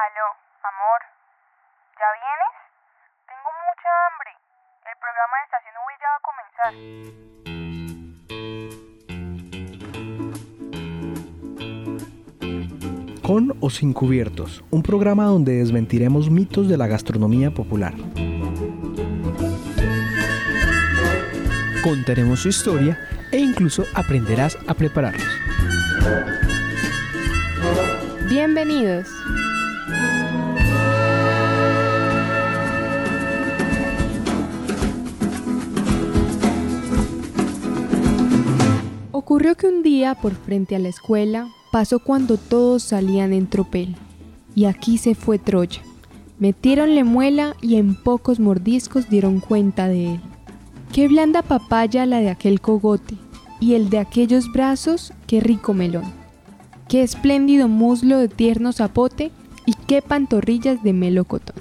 Aló, amor. ¿Ya vienes? Tengo mucha hambre. El programa de Estación V ya va a comenzar. Con o sin cubiertos, un programa donde desmentiremos mitos de la gastronomía popular. Contaremos su historia e incluso aprenderás a prepararlos. Bienvenidos. Ocurrió que un día por frente a la escuela pasó cuando todos salían en tropel. Y aquí se fue Troya. Metieronle muela y en pocos mordiscos dieron cuenta de él. Qué blanda papaya la de aquel cogote, y el de aquellos brazos, qué rico melón. Qué espléndido muslo de tierno zapote, y qué pantorrillas de melocotón.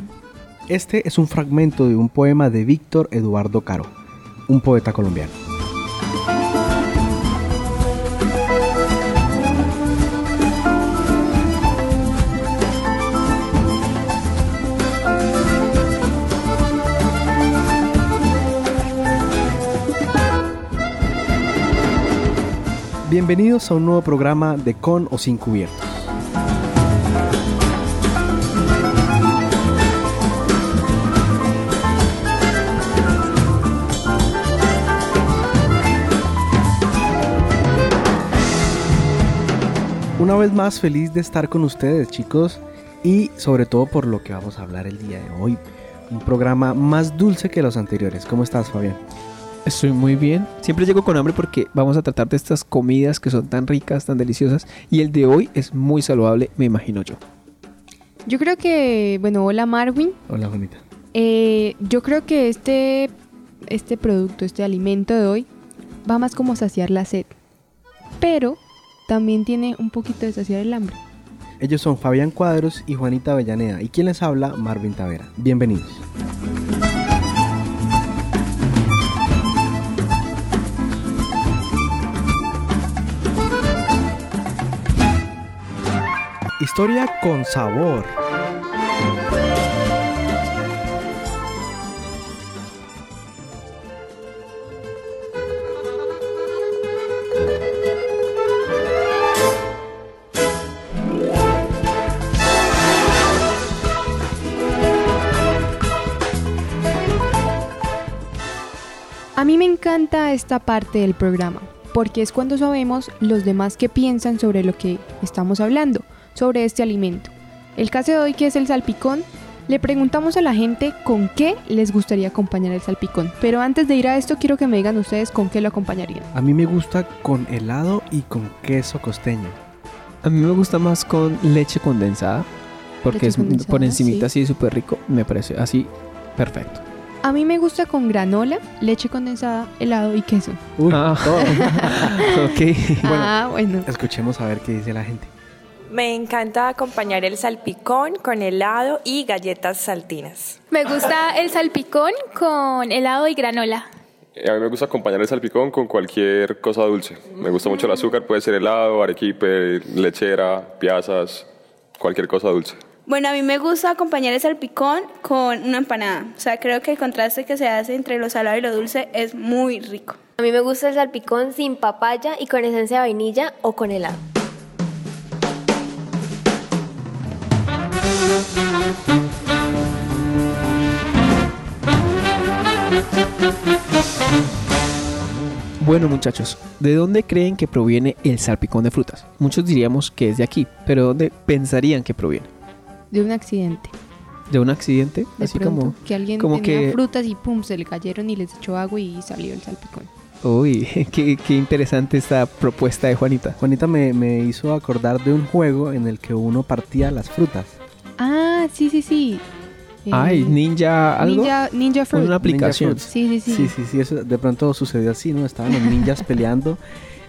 Este es un fragmento de un poema de Víctor Eduardo Caro, un poeta colombiano. Bienvenidos a un nuevo programa de Con o Sin Cubiertos. Una vez más feliz de estar con ustedes chicos y sobre todo por lo que vamos a hablar el día de hoy. Un programa más dulce que los anteriores. ¿Cómo estás Fabián? Estoy muy bien. Siempre llego con hambre porque vamos a tratar de estas comidas que son tan ricas, tan deliciosas. Y el de hoy es muy saludable, me imagino yo. Yo creo que, bueno, hola Marvin. Hola Juanita. Eh, yo creo que este, este producto, este alimento de hoy, va más como saciar la sed. Pero también tiene un poquito de saciar el hambre. Ellos son Fabián Cuadros y Juanita Avellaneda. ¿Y quién les habla? Marvin Tavera. Bienvenidos. Historia con sabor. A mí me encanta esta parte del programa, porque es cuando sabemos los demás qué piensan sobre lo que estamos hablando, sobre este alimento. El caso de hoy que es el salpicón, le preguntamos a la gente con qué les gustaría acompañar el salpicón. Pero antes de ir a esto quiero que me digan ustedes con qué lo acompañarían. A mí me gusta con helado y con queso costeño. A mí me gusta más con leche condensada. Porque Leche es condensada, por encimita sí. así súper rico. Me parece así perfecto. A mí me gusta con granola, leche condensada, helado y queso. Uy, Ah. todo. ok. Bueno. ah, bueno. Escuchemos a ver qué dice la gente. Me encanta acompañar el salpicón con helado y galletas saltinas. Me gusta el salpicón con helado y granola. Eh, A mí me gusta acompañar el salpicón con cualquier cosa dulce. Me gusta mucho el azúcar, puede ser helado, arequipe, lechera, piazas, cualquier cosa dulce. Bueno, a mí me gusta acompañar el salpicón con una empanada. O sea, creo que el contraste que se hace entre lo salado y lo dulce es muy rico. A mí me gusta el salpicón sin papaya y con esencia de vainilla o con helado. Bueno muchachos, ¿de dónde creen que proviene el salpicón de frutas? Muchos diríamos que es de aquí, pero ¿dónde pensarían que proviene? De un accidente. ¿De un accidente? De Así pronto, como... que alguien como tenía que- frutas y pum, se le cayeron y les echó agua y salió el salpicón. Uy, qué, qué interesante esta propuesta de Juanita. Juanita me, me hizo acordar de un juego en el que uno partía las frutas. Ah, sí, sí, sí. Eh, Ay, Ninja algo. Ninja, Ninja Fruit. Una aplicación. Ninja. Sí, sí, sí. Sí, sí, sí, eso de pronto sucedió así, ¿no? Estaban los ninjas peleando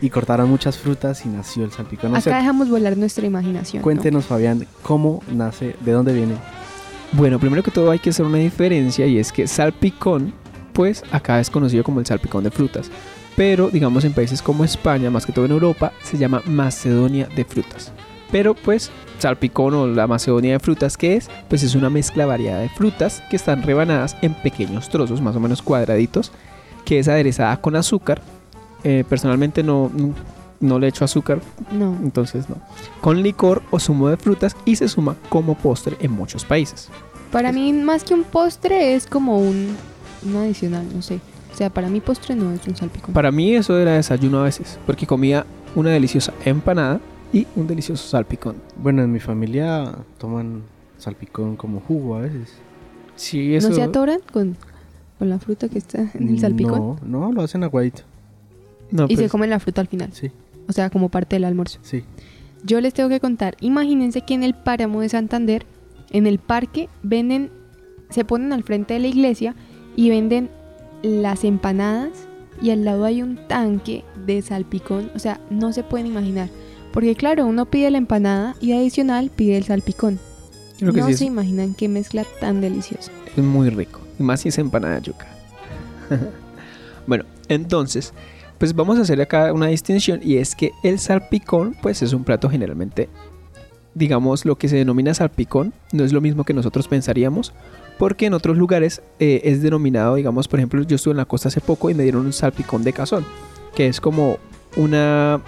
y cortaron muchas frutas y nació el salpicón. No sé, Acá dejamos volar nuestra imaginación. ¿no? cuéntenos, Fabián, cómo nace, de dónde viene. Bueno, primero que todo hay que hacer una diferencia y es que salpicón, pues acá es conocido como el salpicón de frutas. Pero digamos en países como España, más que todo en Europa, se llama Macedonia de frutas. Pero pues salpicón o la macedonia de frutas que es, pues es una mezcla variada de frutas que están rebanadas en pequeños trozos, más o menos cuadraditos, que es aderezada con azúcar. Eh, personalmente no, no, no le echo azúcar, No. entonces no. Con licor o zumo de frutas y se suma como postre en muchos países. Para mí, más que un postre, es como un, un adicional, no sé. O sea, para mí postre no es un salpicón. Para mí eso era desayuno a veces, porque comía una deliciosa empanada y un delicioso salpicón. Bueno, en mi familia toman salpicón como jugo a veces. Sí, eso... ¿No se atoran con, con la fruta que está en el salpicón? No, no, lo hacen aguadito. No, y se pues, comen la fruta al final. Sí, O sea, como parte del almuerzo. sí. Yo les tengo que contar. Imagínense que en el páramo de Santander, en el parque, venden, se ponen al frente de la iglesia y venden las empanadas y al lado hay un tanque de salpicón. O sea, no se pueden imaginar. Porque claro, uno pide la empanada y adicional pide el salpicón. creo que no sí se es, imaginan qué mezcla tan deliciosa. es muy rico. Y más si es empanada de yuca. bueno, entonces, pues vamos a hacer acá una distinción y es que el salpicón, pues es un plato generalmente, digamos, lo que se denomina salpicón, no es lo mismo que nosotros pensaríamos, porque en otros lugares eh, es denominado, digamos, por ejemplo, yo estuve en la costa hace poco y me dieron un salpicón de cazón, que es como una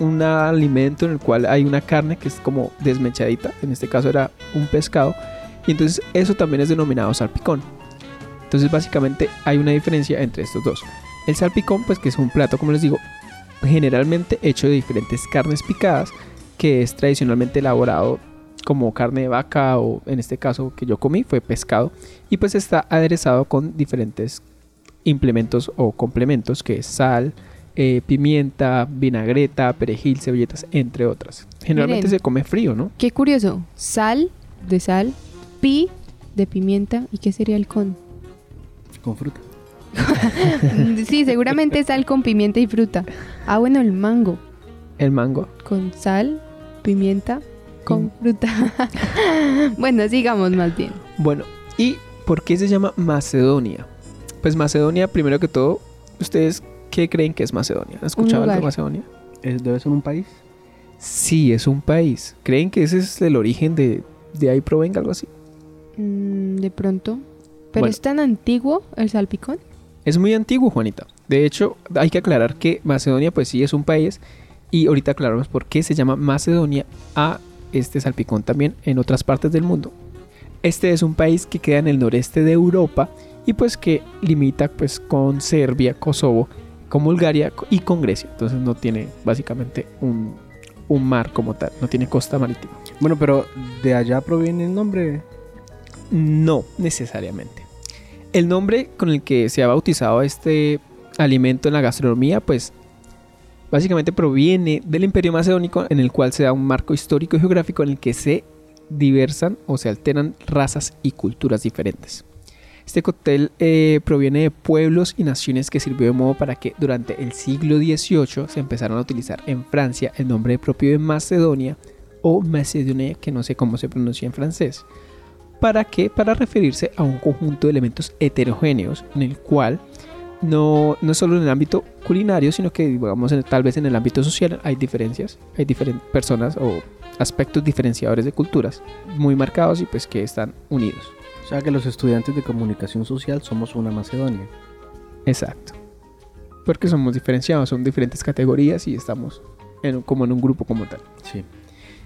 un alimento en el cual hay una carne que es como desmechadita, en este caso era un pescado, y entonces eso también es denominado salpicón. Entonces básicamente hay una diferencia entre estos dos. El salpicón, pues que es un plato, como les digo, generalmente hecho de diferentes carnes picadas, que es tradicionalmente elaborado como carne de vaca o en este caso que yo comí fue pescado y pues está aderezado con diferentes implementos o complementos que es sal, eh, pimienta, vinagreta, perejil, cebolletas, entre otras. Generalmente Miren. se come frío, ¿no? Qué curioso. Sal de sal, pi de pimienta y qué sería el con. Con fruta. sí, seguramente sal con pimienta y fruta. Ah, bueno, el mango El mango. con sal, pimienta, con Mm. fruta. bueno, sigamos más bien. Bueno, ¿y por qué se llama Macedonia? Pues Macedonia, primero que todo, ¿ustedes qué creen que es Macedonia? ¿Han escuchado algo de. Macedonia? ¿Es, ¿Debe ser un país? Sí, es un país. ¿Creen que ese es el origen de, de ahí provenga algo así? Mm, de pronto. ¿Pero Bueno. es tan antiguo el salpicón? Es muy antiguo, Juanita. De hecho, hay que aclarar que Macedonia, pues sí es un país. Y ahorita aclaramos por qué se llama Macedonia a este salpicón también en otras partes del mundo. Este es un país que queda en el noreste de Europa y pues que limita pues con Serbia, Kosovo, con Bulgaria y con Grecia. Entonces no tiene básicamente un, un mar como tal, no tiene costa marítima. Bueno, pero de allá proviene el nombre. No necesariamente. El nombre con el que se ha bautizado este alimento en la gastronomía, pues básicamente proviene del Imperio Macedónico, en el cual se da un marco histórico y geográfico en el que se diversan o se alternan razas y culturas diferentes. Este cóctel eh, proviene de pueblos y naciones que sirvió de modo para que durante el siglo XVIII se empezaron a utilizar en Francia el nombre propio de Macedonia o Macedonia, que no sé cómo se pronuncia en francés. ¿Para qué? Para referirse a un conjunto de elementos heterogéneos en el cual no, no solo en el ámbito culinario, sino que digamos tal vez en el ámbito social hay diferencias, hay diferentes personas o aspectos diferenciadores de culturas muy marcados y pues que están unidos. O sea que los estudiantes de comunicación social somos una Macedonia. Exacto. Porque somos diferenciados, son diferentes categorías y estamos en un- como en un grupo como tal. Sí.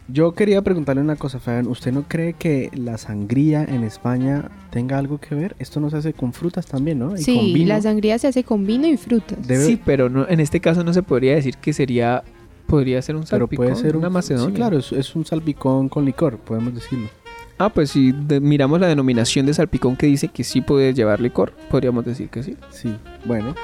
Yo quería preguntarle una cosa, Fabián. ¿Usted no cree que la sangría en España tenga algo que ver? Esto no se hace con frutas también, ¿no? Y con Sí, vino. la sangría se hace con vino y frutas. Debe- Sí, pero no, en este caso no se podría decir que sería, podría ser un pero salpicón, puede ser una un, macedonia. Sí, claro, es, es un salpicón con licor, podemos decirlo. Ah, pues si miramos la denominación de salpicón que dice que sí puede llevar licor, podríamos decir que sí. Sí, bueno.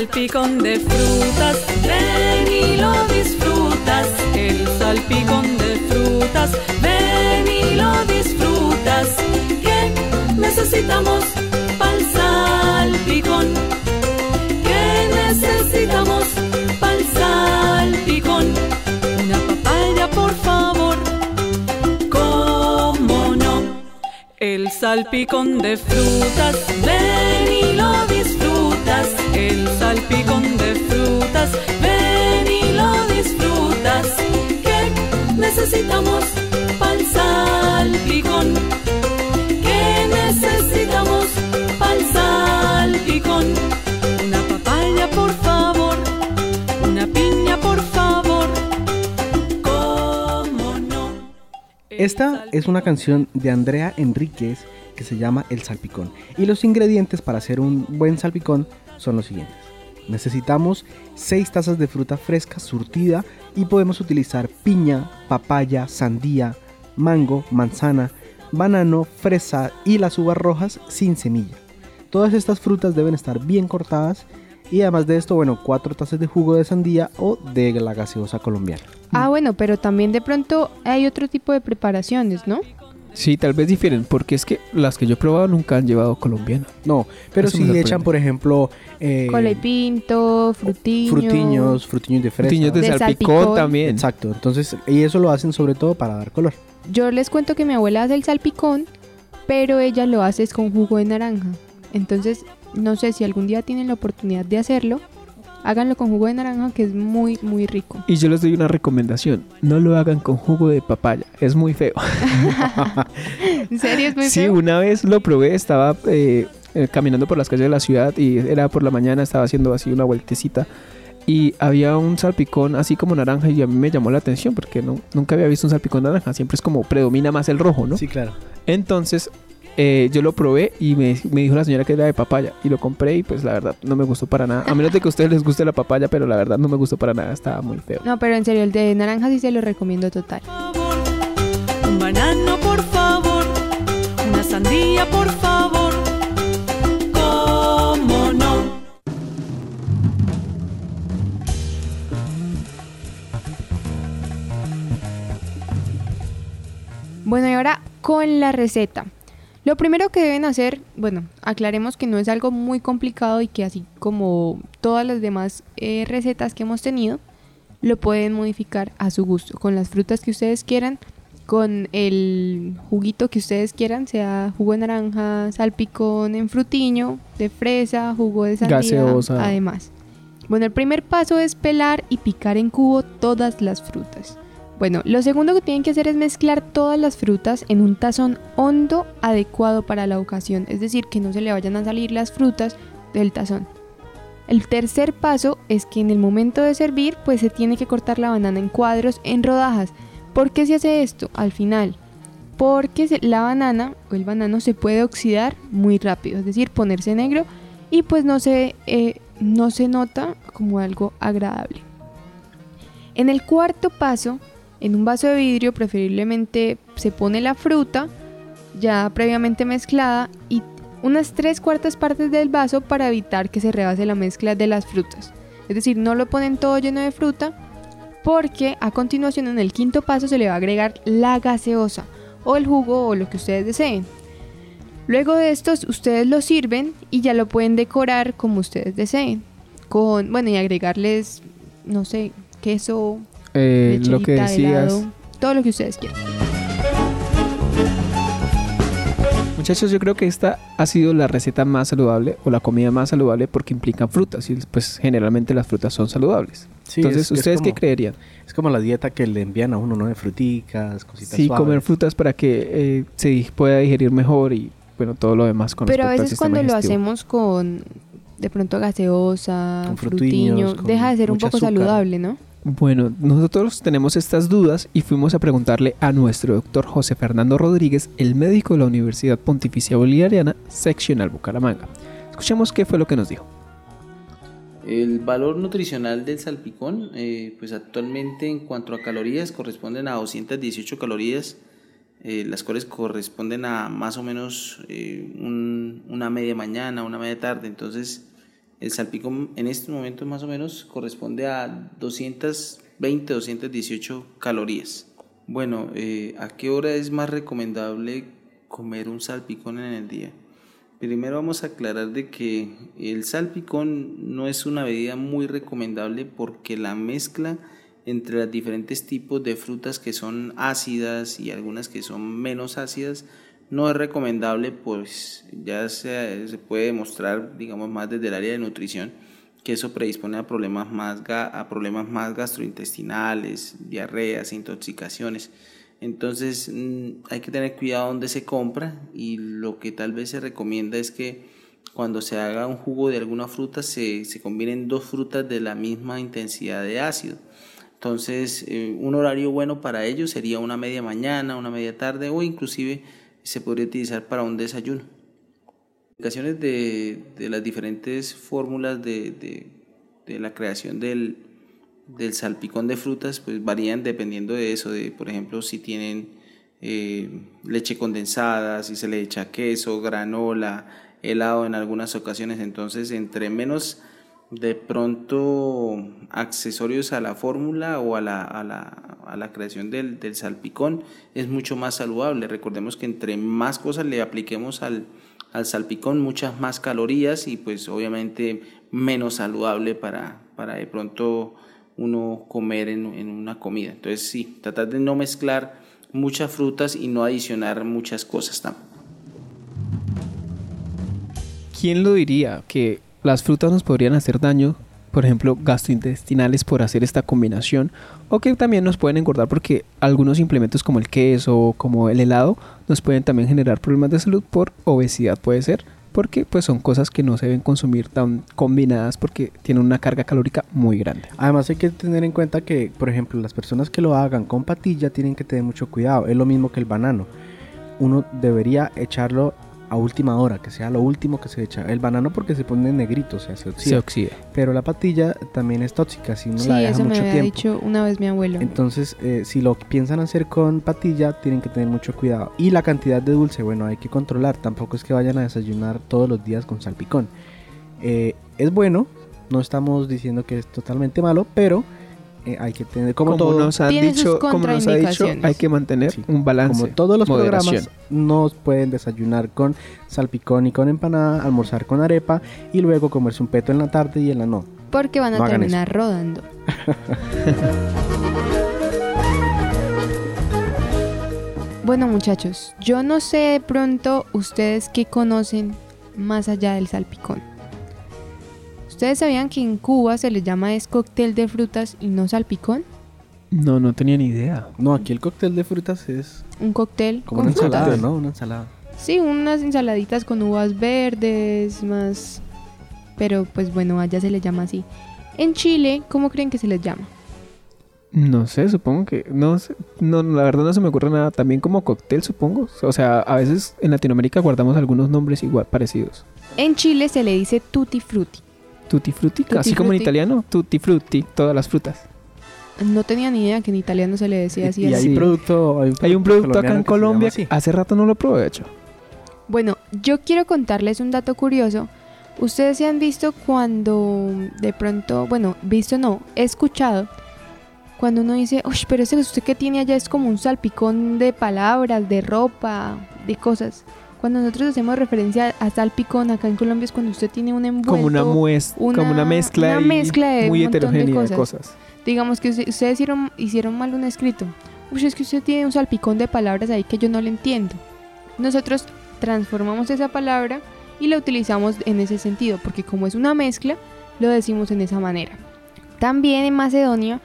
Salpicón de frutas, ven y lo disfrutas. El salpicón de frutas, ven y lo disfrutas. ¿Qué necesitamos pa'l salpicón? ¿Qué necesitamos pa'l salpicón? Una papaya, por favor. ¿Cómo no? El salpicón de frutas, ven y lo disfrutas. El salpicón de frutas, ven y lo disfrutas. ¿Qué necesitamos pa'l salpicón? ¿Qué necesitamos pa'l salpicón? Una papaya, por favor. Una piña, por favor. ¿Cómo no? Esta es una canción de Andrea Enríquez que se llama El Salpicón. Y los ingredientes para hacer un buen salpicón son los siguientes. Necesitamos 6 tazas de fruta fresca surtida y podemos utilizar piña, papaya, sandía, mango, manzana, banano, fresa y las uvas rojas sin semilla. Todas estas frutas deben estar bien cortadas y además de esto, bueno, 4 tazas de jugo de sandía o de la gaseosa colombiana. Ah, bueno, pero también de pronto hay otro tipo de preparaciones, ¿no? Sí, tal vez difieren, porque es que las que yo he probado nunca han llevado colombiana. No, pero Eso le sorprende. echan, por ejemplo, eh, Cola y pinto, frutiño. frutiños, frutiños de fresa. Frutiños de, De salpicón, salpicón. también. Exacto, entonces, y eso lo hacen sobre todo para dar color. Yo les cuento que mi abuela hace el salpicón, pero ella lo hace es con jugo de naranja. Entonces, no sé si algún día tienen la oportunidad de hacerlo, háganlo con jugo de naranja que es muy, muy rico. Y yo les doy una recomendación. No lo hagan con jugo de papaya. Es muy feo. ¿En serio es muy Sí, feo? una vez lo probé, estaba eh, eh, caminando por las calles de la ciudad y era por la mañana, estaba haciendo así una vueltecita y había un salpicón así como naranja y a mí me llamó la atención porque no, nunca había visto un salpicón naranja, siempre es como predomina más el rojo, ¿no? Sí, claro. Entonces eh, yo lo probé y me, me dijo la señora que era de papaya y lo compré y pues la verdad no me gustó para nada, a menos de que a ustedes les guste la papaya, pero la verdad no me gustó para nada, estaba muy feo. No, pero en serio, el de naranja sí se lo recomiendo total. Un banano, por favor. Una sandía, por favor. ¿Cómo no? Bueno, y ahora con la receta. Lo primero que deben hacer, bueno, aclaremos que no es algo muy complicado y que así como todas las demás eh, recetas que hemos tenido, lo pueden modificar a su gusto, con las frutas que ustedes quieran, con el juguito que ustedes quieran, sea jugo de naranja, salpicón en frutiño, de fresa, jugo de sandía, Gaseosa. además. Bueno, el primer paso es pelar y picar en cubo todas las frutas. Bueno, lo segundo que tienen que hacer es mezclar todas las frutas en un tazón hondo adecuado para la ocasión, es decir, que no se le vayan a salir las frutas del tazón. El tercer paso es que en el momento de servir, pues se tiene que cortar la banana en cuadros, en rodajas. ¿Por qué se hace esto? Al final, porque la banana o el banano se puede oxidar muy rápido, es decir, ponerse negro y pues no se, eh, no se nota como algo agradable. En el cuarto paso, en un vaso de vidrio preferiblemente se pone la fruta ya previamente mezclada y unas tres cuartas partes del vaso para evitar que se rebase la mezcla de las frutas. Es decir, no lo ponen todo lleno de fruta porque a continuación en el quinto paso se le va a agregar la gaseosa o el jugo o lo que ustedes deseen. Luego de estos ustedes lo sirven y ya lo pueden decorar como ustedes deseen. Con, bueno, y agregarles, no sé, queso, Eh, lo que decías, helado, todo lo que ustedes quieran. Muchachos, yo creo que esta ha sido la receta más saludable o la comida más saludable porque implican frutas y pues generalmente las frutas son saludables. Sí, Entonces, es- es ¿ustedes qué creerían? Es como la dieta que le envían a uno, ¿no? De fruticas, cositas Sí, suaves. comer frutas para que eh, se pueda digerir mejor y bueno, todo lo demás con Pero a veces cuando lo hacemos con de pronto gaseosa, Con frutiño, frutiños, con deja de ser un poco azúcar. saludable, ¿no? Bueno, nosotros tenemos estas dudas y fuimos a preguntarle a nuestro doctor José Fernando Rodríguez, el médico de la Universidad Pontificia Bolivariana, seccional Bucaramanga. Escuchemos qué fue lo que nos dijo. El valor nutricional del salpicón, eh, pues actualmente en cuanto a calorías corresponden a 218 calorías, eh, las cuales corresponden a más o menos eh, un- una media mañana, una media tarde. Entonces, el salpicón en este momento más o menos corresponde a 220, 218 calorías. Bueno, eh, ¿a qué hora es más recomendable comer un salpicón en el día? Primero vamos a aclarar de que el salpicón no es una bebida muy recomendable porque la mezcla entre los diferentes tipos de frutas que son ácidas y algunas que son menos ácidas no es recomendable pues ya se, se puede demostrar digamos más desde el área de nutrición que eso predispone a problemas más, a problemas más gastrointestinales, diarreas, intoxicaciones. Entonces mm, hay que tener cuidado donde se compra y lo que tal vez se recomienda es que cuando se haga un jugo de alguna fruta se, se combinen dos frutas de la misma intensidad de ácido. Entonces eh, un horario bueno para ello sería una media mañana, una media tarde o inclusive se podría utilizar para un desayuno. Explicaciones de, de las diferentes fórmulas de, de- de la creación del, del salpicón de frutas pues varían dependiendo de eso, de por ejemplo si tienen eh, leche condensada, si se le echa queso, granola, helado en algunas ocasiones, entonces entre menos de pronto accesorios a la fórmula o a la, a la, a la creación del, del salpicón es mucho más saludable. Recordemos que entre más cosas le apliquemos al, al salpicón, muchas más calorías y pues obviamente menos saludable para, para de pronto uno comer en, en una comida. Entonces sí, tratar de no mezclar muchas frutas y no adicionar muchas cosas tampoco. ¿Quién lo diría que las frutas nos podrían hacer daño, por ejemplo, gastrointestinales por hacer esta combinación? O que también nos pueden engordar porque algunos implementos como el queso como el helado nos pueden también generar problemas de salud por obesidad, puede ser. Porque pues son cosas que no se deben consumir tan combinadas porque tienen una carga calórica muy grande. Además hay que tener en cuenta que, por ejemplo, las personas que lo hagan con patilla tienen que tener mucho cuidado. Es lo mismo que el banano. Uno debería echarlo a última hora, que sea lo último que se echa. El banano porque se pone negrito, o sea, se oxida. Se oxida. Pero la patilla también es tóxica si Sí, la deja eso me mucho había tiempo. dicho una vez mi abuelo. Entonces, eh, si lo piensan hacer con patilla, tienen que tener mucho cuidado. Y la cantidad de dulce, bueno, hay que controlar. Tampoco es que vayan a desayunar todos los días con salpicón. Eh, es bueno, no estamos diciendo que es totalmente malo, pero eh, hay que tener como, Como, todo. nos han dicho, como nos ha dicho, hay que mantener Sí. un balance. Como todos los moderación. programas, no pueden desayunar con salpicón y con empanada, almorzar con arepa y luego comerse un peto en la tarde y en la no. Porque van a No terminar rodando. bueno muchachos, yo no sé de pronto ustedes qué conocen más allá del salpicón. ¿Ustedes sabían que en Cuba se le llama es cóctel de frutas y no salpicón? No, no tenía ni idea. No, aquí el cóctel de frutas es Un cóctel como con una ensalada, frutas. ¿no? Una ensalada. Sí, unas ensaladitas con uvas verdes, más... Pero pues bueno, allá se le llama así. En Chile, ¿cómo creen que se les llama? No sé, supongo que. No sé. No, la verdad no se me ocurre nada. También como cóctel, supongo. O sea, a veces en Latinoamérica guardamos algunos nombres igual parecidos. En Chile se le dice tutti frutti. Tutti frutti, Tutti así como en frutti. italiano. Tutti frutti, todas las frutas. No tenía ni idea que en italiano se le decía así. y hay Sí. producto, hay un Hay un producto acá en que Colombia. así. Hace rato no lo probé, de hecho. Bueno, yo quiero contarles un dato curioso. Ustedes se han visto cuando de pronto, bueno, visto no, he escuchado cuando uno dice, uy, pero ese usted que tiene allá es como un salpicón de palabras, de ropa, de cosas. Cuando nosotros hacemos referencia a salpicón acá en Colombia es cuando usted tiene un envuelto. Como una como una mezcla, una ahí mezcla de muy un montón de heterogénea de cosas. Digamos que usted- ustedes hicieron, hicieron mal un escrito. Uy, es que usted tiene un salpicón de palabras ahí que yo no le entiendo. Nosotros transformamos esa palabra y la utilizamos en ese sentido, porque como es una mezcla, lo decimos en esa manera. También en Macedonia,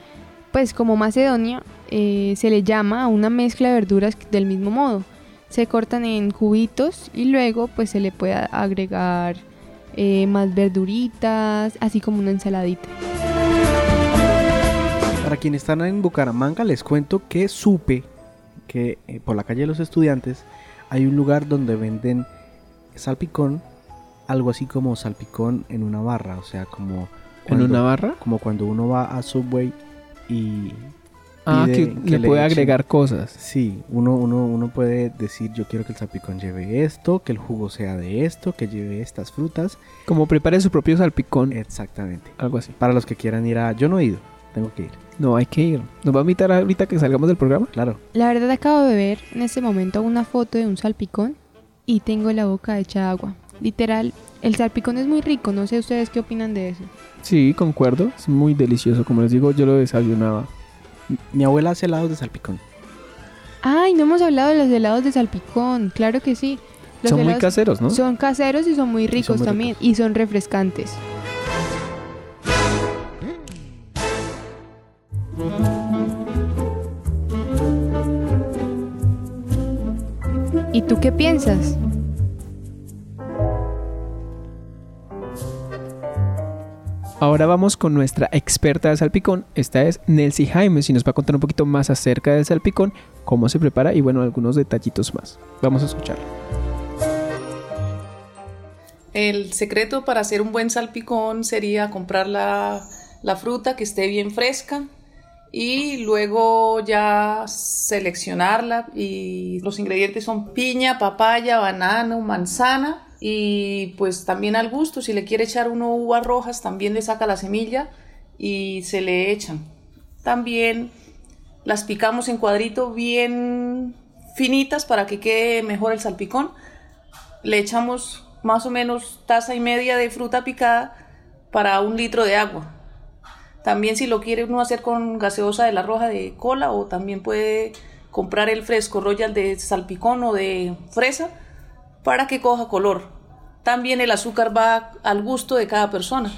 pues como Macedonia, eh, se le llama a una mezcla de verduras del mismo modo. Se cortan en cubitos y luego pues se le puede agregar eh, más verduritas, así como una ensaladita. Para quienes están en Bucaramanga, les cuento que supe que eh, por la calle de los estudiantes hay un lugar donde venden salpicón algo así como salpicón en una barra, o sea, como... ¿En una barra? Como cuando uno va a Subway y... Ah, pide que, le puede echen- agregar cosas. Sí, uno, uno, uno puede decir yo quiero que el salpicón lleve esto, que el jugo sea de esto, que lleve estas frutas. Como prepare su propio salpicón. Exactamente. Algo así. Para los que quieran ir a... Yo no he ido, tengo que ir. No, hay que ir. ¿Nos va a invitar ahorita que salgamos del programa? Claro. La verdad acabo de ver en este momento una foto de un salpicón y tengo la boca hecha de agua. Literal, el salpicón es muy rico, no sé ustedes qué opinan de eso. Sí, concuerdo. Es muy delicioso. Como les digo, yo lo desayunaba. Mi abuela hace helados de salpicón. Ay, no hemos hablado de los helados de salpicón, claro que sí. Los Son muy caseros, ¿no? Son caseros y son muy ricos muy también y son refrescantes. ¿Y tú qué piensas? Ahora vamos con nuestra experta de salpicón. Esta es Nelsie Jaimes y nos va a contar un poquito más acerca del salpicón, cómo se prepara y bueno, algunos detallitos más. Vamos a escuchar. El secreto para hacer un buen salpicón sería comprar la, la fruta que esté bien fresca y luego ya seleccionarla y los ingredientes son piña, papaya, banano, manzana y pues también al gusto, si le quiere echar uno uvas rojas también le saca la semilla y se le echan. También las picamos en cuadrito bien finitas para que quede mejor el salpicón. Le echamos más o menos taza y media de fruta picada para un litro de agua. También si lo quiere uno hacer con gaseosa de la roja de cola o también puede comprar el fresco royal de salpicón o de fresa para que coja color. También el azúcar va al gusto de cada persona.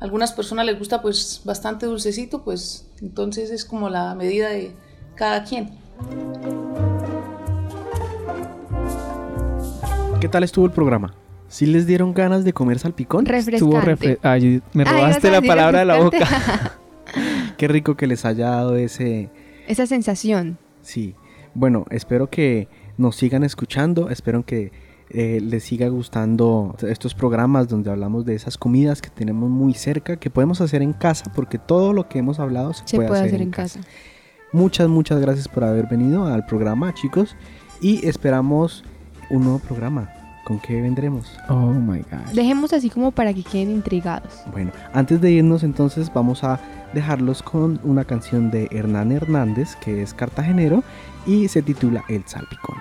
A algunas personas les gusta pues bastante dulcecito, pues entonces es como la medida de cada quien. ¿Qué tal estuvo el programa? ¿Sí les dieron ganas de comer salpicón? Estuvo refre- Ay, me robaste la palabra de la boca. refrescante. Qué rico que les haya dado ese... Esa sensación. Sí. Bueno, espero que nos sigan escuchando, espero que eh, les siga gustando estos programas donde hablamos de esas comidas que tenemos muy cerca, que podemos hacer en casa, porque todo lo que hemos hablado se, Se puede, hacer en casa. Muchas, muchas gracias por haber venido al programa, chicos, y esperamos un nuevo programa. ¿Con qué vendremos? Oh my god. Dejemos así como para que queden intrigados. Bueno, antes de irnos entonces vamos a dejarlos con una canción de Hernán Hernández, que es cartagenero, y se titula El Salpicón.